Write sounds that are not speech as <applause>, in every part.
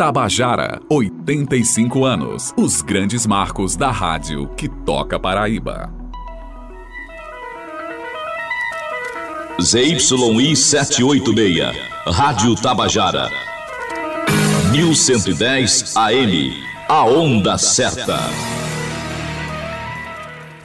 Tabajara, 85 anos. Os grandes marcos da rádio que toca Paraíba. ZYI 786, Rádio Tabajara. 1110 AM, a onda certa.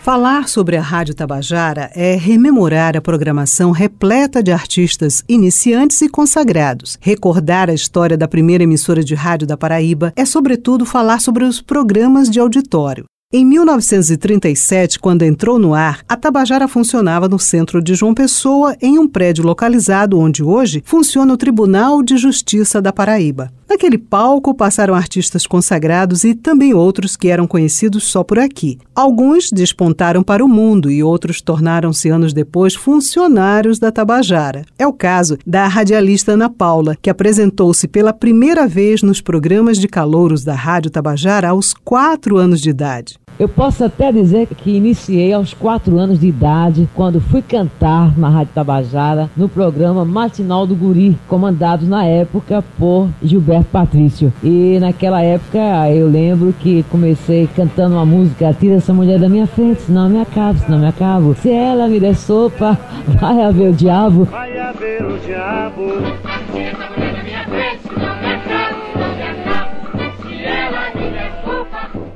Falar sobre a Rádio Tabajara é rememorar a programação repleta de artistas iniciantes e consagrados. Recordar a história da primeira emissora de rádio da Paraíba é, sobretudo, falar sobre os programas de auditório. Em 1937, quando entrou no ar, a Tabajara funcionava no centro de João Pessoa, em um prédio localizado onde hoje funciona o Tribunal de Justiça da Paraíba. Naquele palco passaram artistas consagrados e também outros que eram conhecidos só por aqui. Alguns despontaram para o mundo e outros tornaram-se anos depois funcionários da Tabajara. É o caso da radialista Ana Paula, que apresentou-se pela primeira vez nos programas de calouros da Rádio Tabajara aos quatro anos de idade. Eu posso até dizer que iniciei aos quatro anos de idade, quando fui cantar na Rádio Tabajara, no programa Matinal do Guri, comandado na época por Gilberto Patrício. E naquela época eu lembro que comecei cantando uma música: Tira essa mulher da minha frente, senão eu me acabo, senão eu me acabo. Se ela me der sopa, <laughs> vai haver o diabo. Vai haver o diabo. Tira essa mulher da minha frente, senão eu me acabo,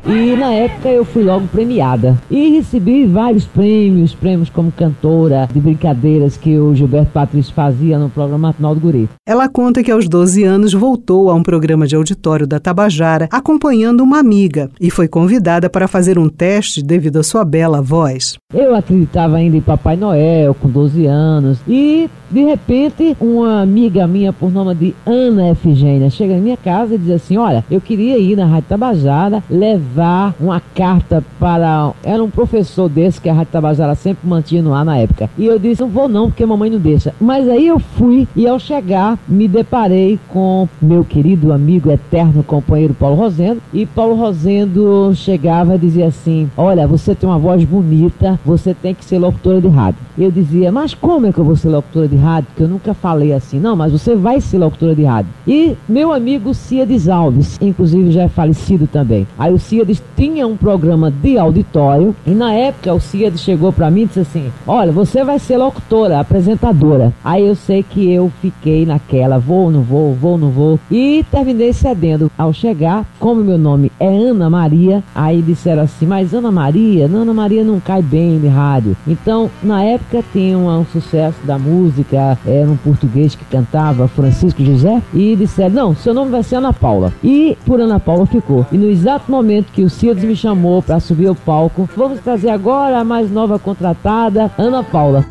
E na época eu fui logo premiada. E recebi vários prêmios, prêmios como cantora, de brincadeiras que o Gilberto Patrício fazia no programa Matinal do Guri. Ela conta que aos 12 anos voltou a um programa de auditório da Tabajara acompanhando uma amiga e foi convidada para fazer um teste devido à sua bela voz. Eu acreditava ainda em Papai Noel com 12 anos e de repente uma amiga minha por nome de Ana Efigênia chega em minha casa e diz assim: "Olha, eu queria ir na Rádio Tabajara levar uma carta para. Era um professor desse que a Rádio Tabajara sempre mantinha no ar na época. E eu disse: não vou não, porque mamãe não deixa. Mas aí eu fui e ao chegar me deparei com meu querido amigo eterno companheiro Paulo Rosendo. E Paulo Rosendo chegava e dizia assim: Olha, você tem uma voz bonita, você tem que ser locutora de rádio. Eu dizia: Mas como é que eu vou ser locutora de rádio? Que eu nunca falei assim. Não, mas você vai ser locutora de rádio. E meu amigo Ciades Alves, inclusive já é falecido também. Aí o Ciades tinha um programa de auditório e na época o Cíades chegou para mim e disse assim: Olha, você vai ser locutora, apresentadora. Aí eu sei que eu fiquei naquela, vou, não vou, vou, não vou. E terminei cedendo. Ao chegar, como meu nome é Ana Maria, aí disseram assim: Mas Ana Maria, não, Ana Maria não cai bem rádio. Então, na época tinha um, um sucesso da música, era um português que cantava, Francisco José, e disseram: Não, seu nome vai ser Ana Paula. E por Ana Paula ficou. E no exato momento que o Cides me chamou para subir ao palco. Vamos trazer agora a mais nova contratada, Ana Paula.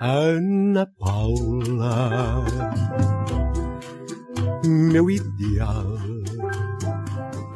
Ana Paula, meu ideal.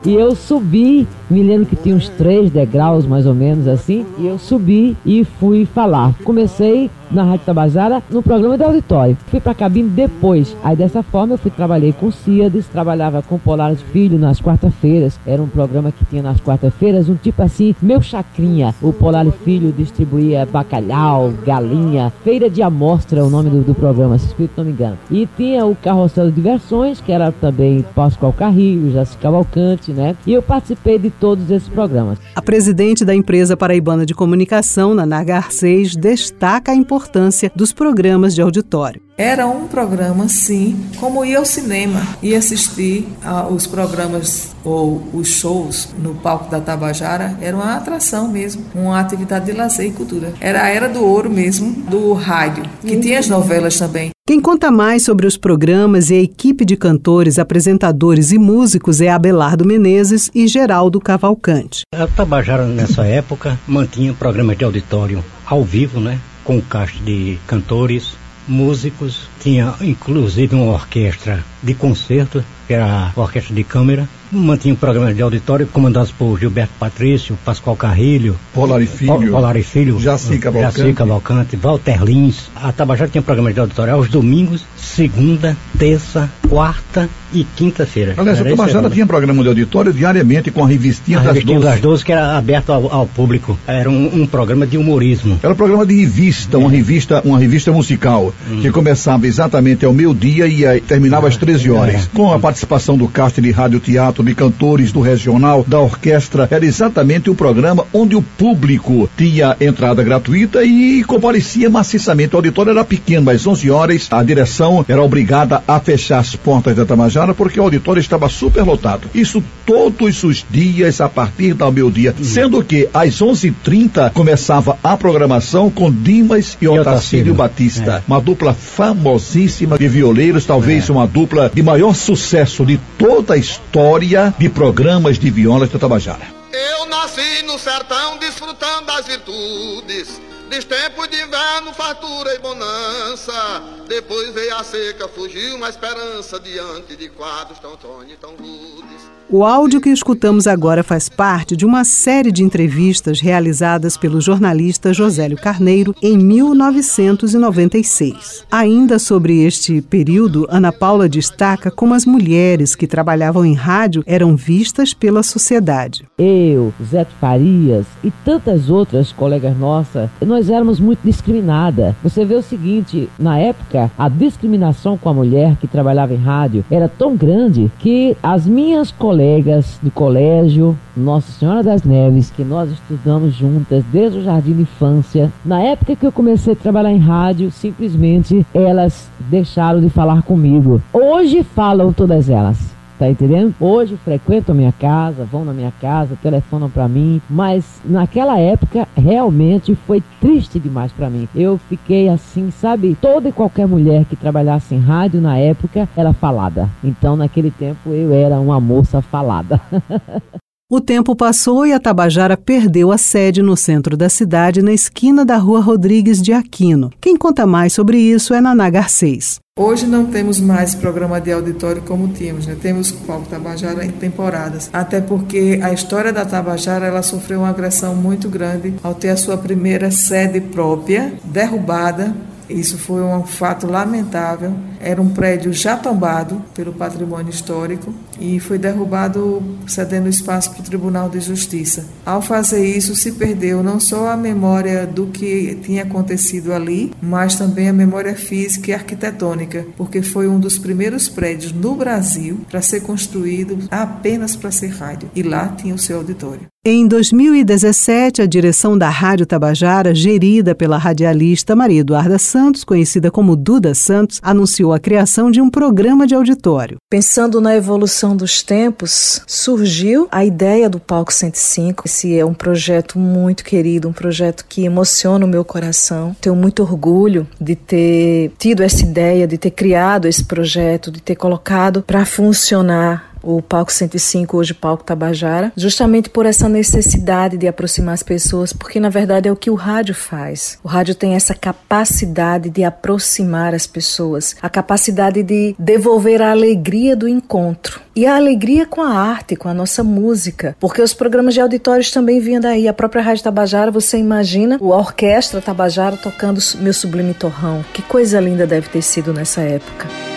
E eu subi, me lembro que tinha uns três degraus mais ou menos assim, e eu subi e fui falar. Comecei na Rádio Tabajara no programa de auditório. Fui para a cabine depois. Aí dessa forma eu fui trabalhei com Ciades, trabalhava com Polares Filho nas quarta-feiras. Era um programa que tinha nas quarta-feiras um tipo assim, meu chacrinha. O Polares Filho distribuía bacalhau, galinha, feira de amostra é o nome do, do programa, se não me engano. E tinha o Carrossel de Diversões, que era também Pascoal Carrilho, Jaci Cavalcante, né? E eu participei de todos esses programas. A presidente da empresa paraibana de comunicação, Naná Garcês, destaca a importância importância dos programas de auditório. Era um programa, sim, como ir ao cinema e assistir aos programas ou os shows no palco da Tabajara. Era uma atração mesmo, uma atividade de lazer e cultura. Era a era do ouro mesmo, do rádio, que tinha as novelas também. Quem conta mais sobre os programas e a equipe de cantores, apresentadores e músicos é Abelardo Menezes e Geraldo Cavalcante. A Tabajara, nessa época, mantinha programas de auditório ao vivo, né? com caixa de cantores, músicos, tinha inclusive uma orquestra de concerto, que era a orquestra de câmara, mantinha programas de auditório comandados por Gilberto Patrício, Pascoal Carrilho, Polar e Filho, Polar e Filho Jaci Cavalcante. Jaci Cavalcante, Walter Lins. A Tabajara tinha programas de auditório aos domingos, segunda, terça, quarta e quinta-feira. Aliás, a Tabajara tinha programa de auditório diariamente com a revistinha a das revistinha 12. das 12 que era aberto ao, ao público. Era um, um programa de humorismo. Era um programa de revista, uma revista, uma revista musical, que começava exatamente ao meio-dia e terminava às 13 horas. Com a participação do cast de rádio teatro, de cantores do regional, da orquestra, era exatamente o programa onde o público tinha entrada gratuita e comparecia maciçamente. O auditório era pequeno, às 11 horas a direção era obrigada a fechar as portas da Tamajara porque o auditório estava superlotado. Isso todos os dias a partir do meio-dia, sendo que às 11h30 começava a programação com Dimas e Otacílio Otacílio. Batista, uma dupla famosíssima de violeiros, talvez uma dupla de maior sucesso de toda a história de programas de violas da Tabajara. Eu nasci no sertão desfrutando das virtudes. Dos tempos de inverno, fartura e bonança. Depois veio a seca, fugiu uma esperança diante de quadros tão tony, tão rudes. O áudio que escutamos agora faz parte de uma série de entrevistas realizadas pelo jornalista Josélio Carneiro em 1996. Ainda sobre este período, Ana Paula destaca como as mulheres que trabalhavam em rádio eram vistas pela sociedade. Eu, Zé Farias e tantas outras colegas nossas, nós éramos muito discriminadas. Você vê o seguinte, na época, a discriminação com a mulher que trabalhava em rádio era tão grande que as minhas colegas do colégio, Nossa Senhora das Neves, que nós estudamos juntas desde o jardim de infância, na época que eu comecei a trabalhar em rádio, simplesmente elas deixaram de falar comigo. Hoje falam todas elas. Tá entendendo? Hoje frequentam minha casa, vão na minha casa, telefonam pra mim, mas naquela época realmente foi triste demais pra mim. Eu fiquei assim, sabe? Toda e qualquer mulher que trabalhasse em rádio na época era falada. Então naquele tempo eu era uma moça falada. O tempo passou e a Tabajara perdeu a sede no centro da cidade, na esquina da rua Rodrigues de Aquino. Quem conta mais sobre isso é Naná Garcês. Hoje não temos mais programa de auditório como tínhamos, né? Temos o Palco Tabajara em temporadas. Até porque a história da Tabajara ela sofreu uma agressão muito grande ao ter a sua primeira sede própria derrubada. Isso foi um fato lamentável. Era um prédio já tombado pelo patrimônio histórico e foi derrubado cedendo espaço para o Tribunal de Justiça. Ao fazer isso, se perdeu não só a memória do que tinha acontecido ali, mas também a memória física e arquitetônica, porque foi um dos primeiros prédios no Brasil para ser construído apenas para ser rádio. E lá tinha o seu auditório. Em 2017, a direção da Rádio Tabajara, gerida pela radialista Maria Eduarda Santos, conhecida como Duda Santos, anunciou a criação de um programa de auditório. Pensando na evolução dos tempos, surgiu a ideia do Palco 105. Esse é um projeto muito querido, um projeto que emociona o meu coração. Tenho muito orgulho de ter tido essa ideia, de ter criado esse projeto, de ter colocado para funcionar o Palco 105, hoje Palco Tabajara, justamente por essa necessidade de aproximar as pessoas, porque na verdade é o que o rádio faz. O rádio tem essa capacidade de aproximar as pessoas, a capacidade de devolver a alegria do encontro. E a alegria com a arte, com a nossa música, porque os programas de auditórios também vinham daí. A própria Rádio Tabajara, você imagina a orquestra Tabajara tocando Meu Sublime Torrão. Que coisa linda deve ter sido nessa época.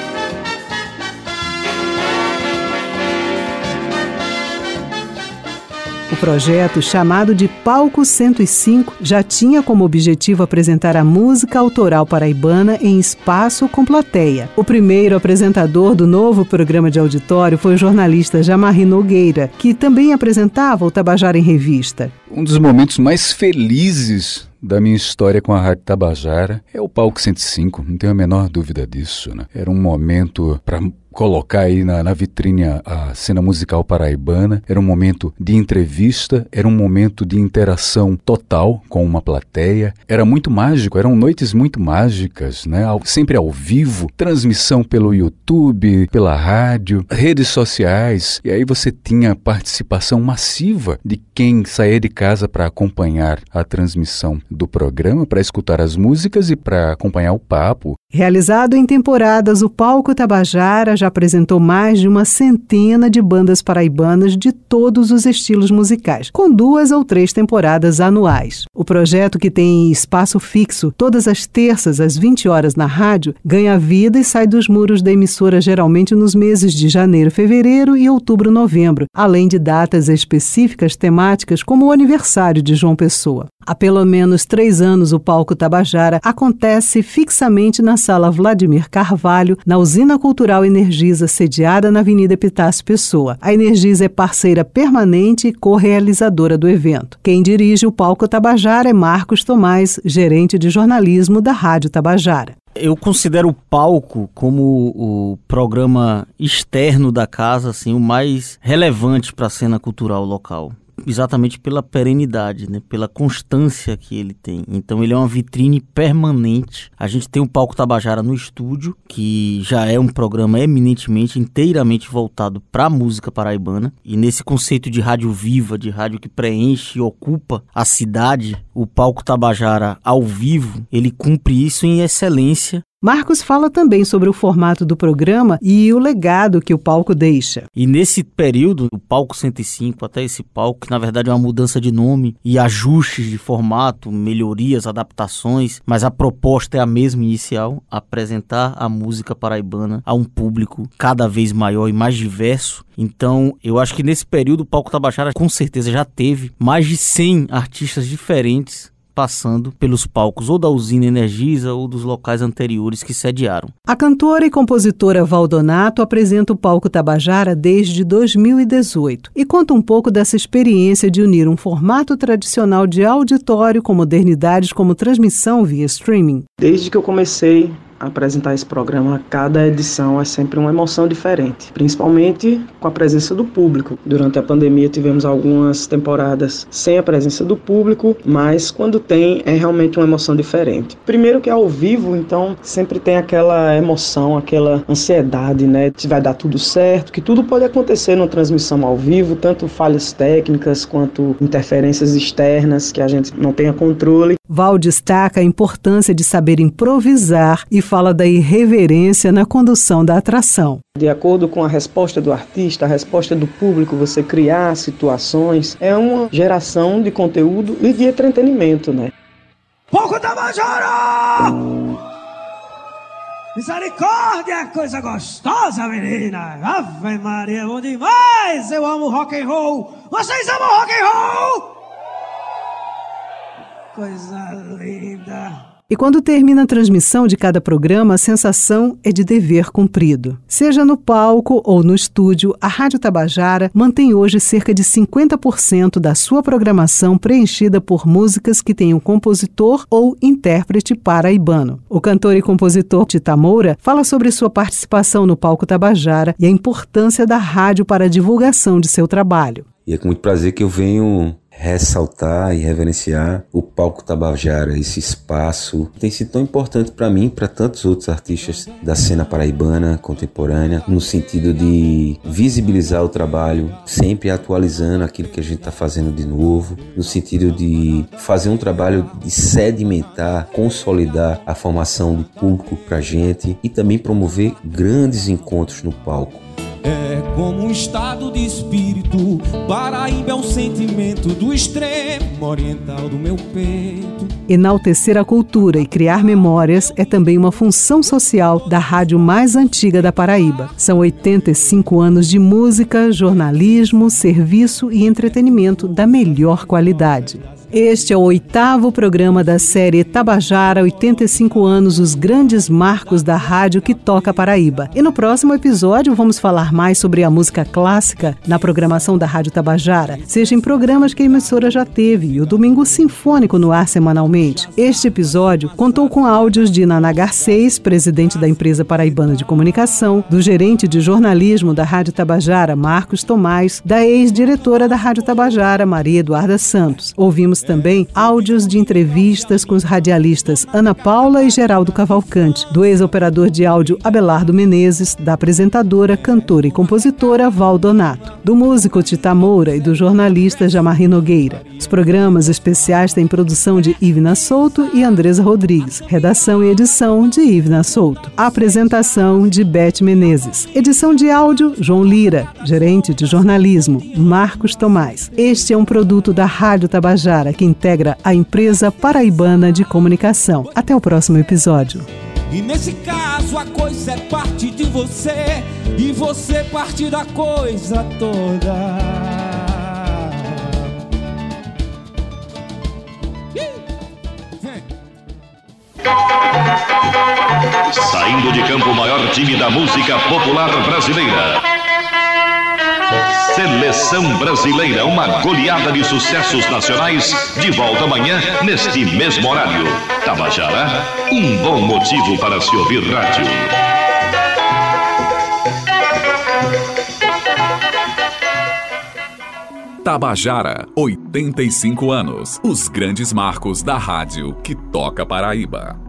O projeto, chamado de Palco 105, já tinha como objetivo apresentar a música autoral paraibana em espaço com plateia. O primeiro apresentador do novo programa de auditório foi o jornalista Jamarri Nogueira, que também apresentava o Tabajara em Revista. Um dos momentos mais felizes da minha história com a Rádio Tabajara é o Palco 105, não tenho a menor dúvida disso. Né? Era um momento para colocar aí na, na, vitrine a, cena musical paraibana. Era um momento de entrevista, era um momento de interação total com uma plateia. Era muito mágico, eram noites muito mágicas, né? Ao, sempre ao vivo, transmissão pelo YouTube, pela rádio, redes sociais. E aí você tinha participação massiva de quem saía de casa para acompanhar a transmissão do programa, para escutar as músicas e para acompanhar o papo. Realizado em temporadas, o Palco Tabajara já já apresentou mais de uma centena de bandas paraibanas de todos os estilos musicais, com duas ou três temporadas anuais. O projeto, que tem espaço fixo todas as terças às 20 horas na rádio, ganha vida e sai dos muros da emissora geralmente nos meses de janeiro, fevereiro e outubro, novembro, além de datas específicas temáticas como o aniversário de João Pessoa. Há pelo menos três anos, o Palco Tabajara acontece fixamente na Sala Vladimir Carvalho, na Usina Cultural Energisa, sediada na Avenida Epitácio Pessoa. A Energisa é parceira permanente e co-realizadora do evento. Quem dirige o Palco Tabajara é Marcos Tomás, gerente de jornalismo da Rádio Tabajara. Eu considero o palco como o programa externo da casa, assim, o mais relevante para a cena cultural local exatamente pela perenidade, né? pela constância que ele tem. Então ele é uma vitrine permanente. A gente tem o Palco Tabajara no estúdio, que já é um programa eminentemente, inteiramente voltado para a música paraibana. E nesse conceito de rádio viva, de rádio que preenche e ocupa a cidade, o Palco Tabajara ao vivo, ele cumpre isso em excelência Marcos fala também sobre o formato do programa e o legado que o palco deixa. E nesse período, o palco 105 até esse palco, que na verdade é uma mudança de nome e ajustes de formato, melhorias, adaptações, mas a proposta é a mesma inicial, apresentar a música paraibana a um público cada vez maior e mais diverso. Então, eu acho que nesse período o Palco Tabachara com certeza já teve mais de 100 artistas diferentes passando pelos palcos ou da usina Energisa ou dos locais anteriores que sediaram. A cantora e compositora Valdonato apresenta o palco Tabajara desde 2018 e conta um pouco dessa experiência de unir um formato tradicional de auditório com modernidades como transmissão via streaming. Desde que eu comecei apresentar esse programa, cada edição é sempre uma emoção diferente, principalmente com a presença do público. Durante a pandemia tivemos algumas temporadas sem a presença do público, mas quando tem é realmente uma emoção diferente. Primeiro que é ao vivo, então sempre tem aquela emoção, aquela ansiedade, né? Se vai dar tudo certo, que tudo pode acontecer numa transmissão ao vivo, tanto falhas técnicas quanto interferências externas que a gente não tenha controle. Val destaca a importância de saber improvisar e fala da irreverência na condução da atração. De acordo com a resposta do artista, a resposta do público, você criar situações, é uma geração de conteúdo e de entretenimento, né? Pouco da Majora! Misericórdia, coisa gostosa, menina! Ave Maria, bom demais! Eu amo rock and roll! Vocês amam rock and roll? Coisa linda. E quando termina a transmissão de cada programa, a sensação é de dever cumprido. Seja no palco ou no estúdio, a Rádio Tabajara mantém hoje cerca de 50% da sua programação preenchida por músicas que têm um compositor ou intérprete paraibano. O cantor e compositor Tita Moura fala sobre sua participação no palco Tabajara e a importância da rádio para a divulgação de seu trabalho. E é com muito prazer que eu venho ressaltar e reverenciar o palco Tabajara, esse espaço tem sido tão importante para mim, para tantos outros artistas da cena paraibana contemporânea, no sentido de visibilizar o trabalho, sempre atualizando aquilo que a gente está fazendo de novo, no sentido de fazer um trabalho de sedimentar, consolidar a formação do público para gente e também promover grandes encontros no palco. É como um estado de espírito. Paraíba é um sentimento do extremo oriental do meu peito. Enaltecer a cultura e criar memórias é também uma função social da rádio mais antiga da Paraíba. São 85 anos de música, jornalismo, serviço e entretenimento da melhor qualidade. Este é o oitavo programa da série Tabajara 85 anos, os grandes marcos da rádio que toca Paraíba. E no próximo episódio vamos falar mais sobre a música clássica na programação da Rádio Tabajara, seja em programas que a emissora já teve e o Domingo Sinfônico no ar semanalmente. Este episódio contou com áudios de Naná Garcês, presidente da empresa paraibana de comunicação, do gerente de jornalismo da Rádio Tabajara, Marcos Tomás, da ex-diretora da Rádio Tabajara, Maria Eduarda Santos. Ouvimos Temos também áudios de entrevistas com os radialistas Ana Paula e Geraldo Cavalcante, do ex-operador de áudio Abelardo Menezes, da apresentadora, cantora e compositora Val Donato, do músico Tita Moura e do jornalista Jamarri Nogueira. Os programas especiais têm produção de Ivna Souto e Andresa Rodrigues, redação e edição de Ivna Souto, apresentação de Beth Menezes, edição de áudio João Lira, gerente de jornalismo Marcos Tomás. Este é um produto da Rádio Tabajara que integra a empresa paraibana de comunicação. Até o próximo episódio. E nesse caso a coisa é parte de você e você parte da coisa toda. Saindo de campo o maior time da música popular brasileira. Seleção Brasileira, uma goleada de sucessos nacionais, de volta amanhã, neste mesmo horário. Tabajara, um bom motivo para se ouvir rádio. Tabajara, 85 anos. Os grandes marcos da rádio que toca Paraíba.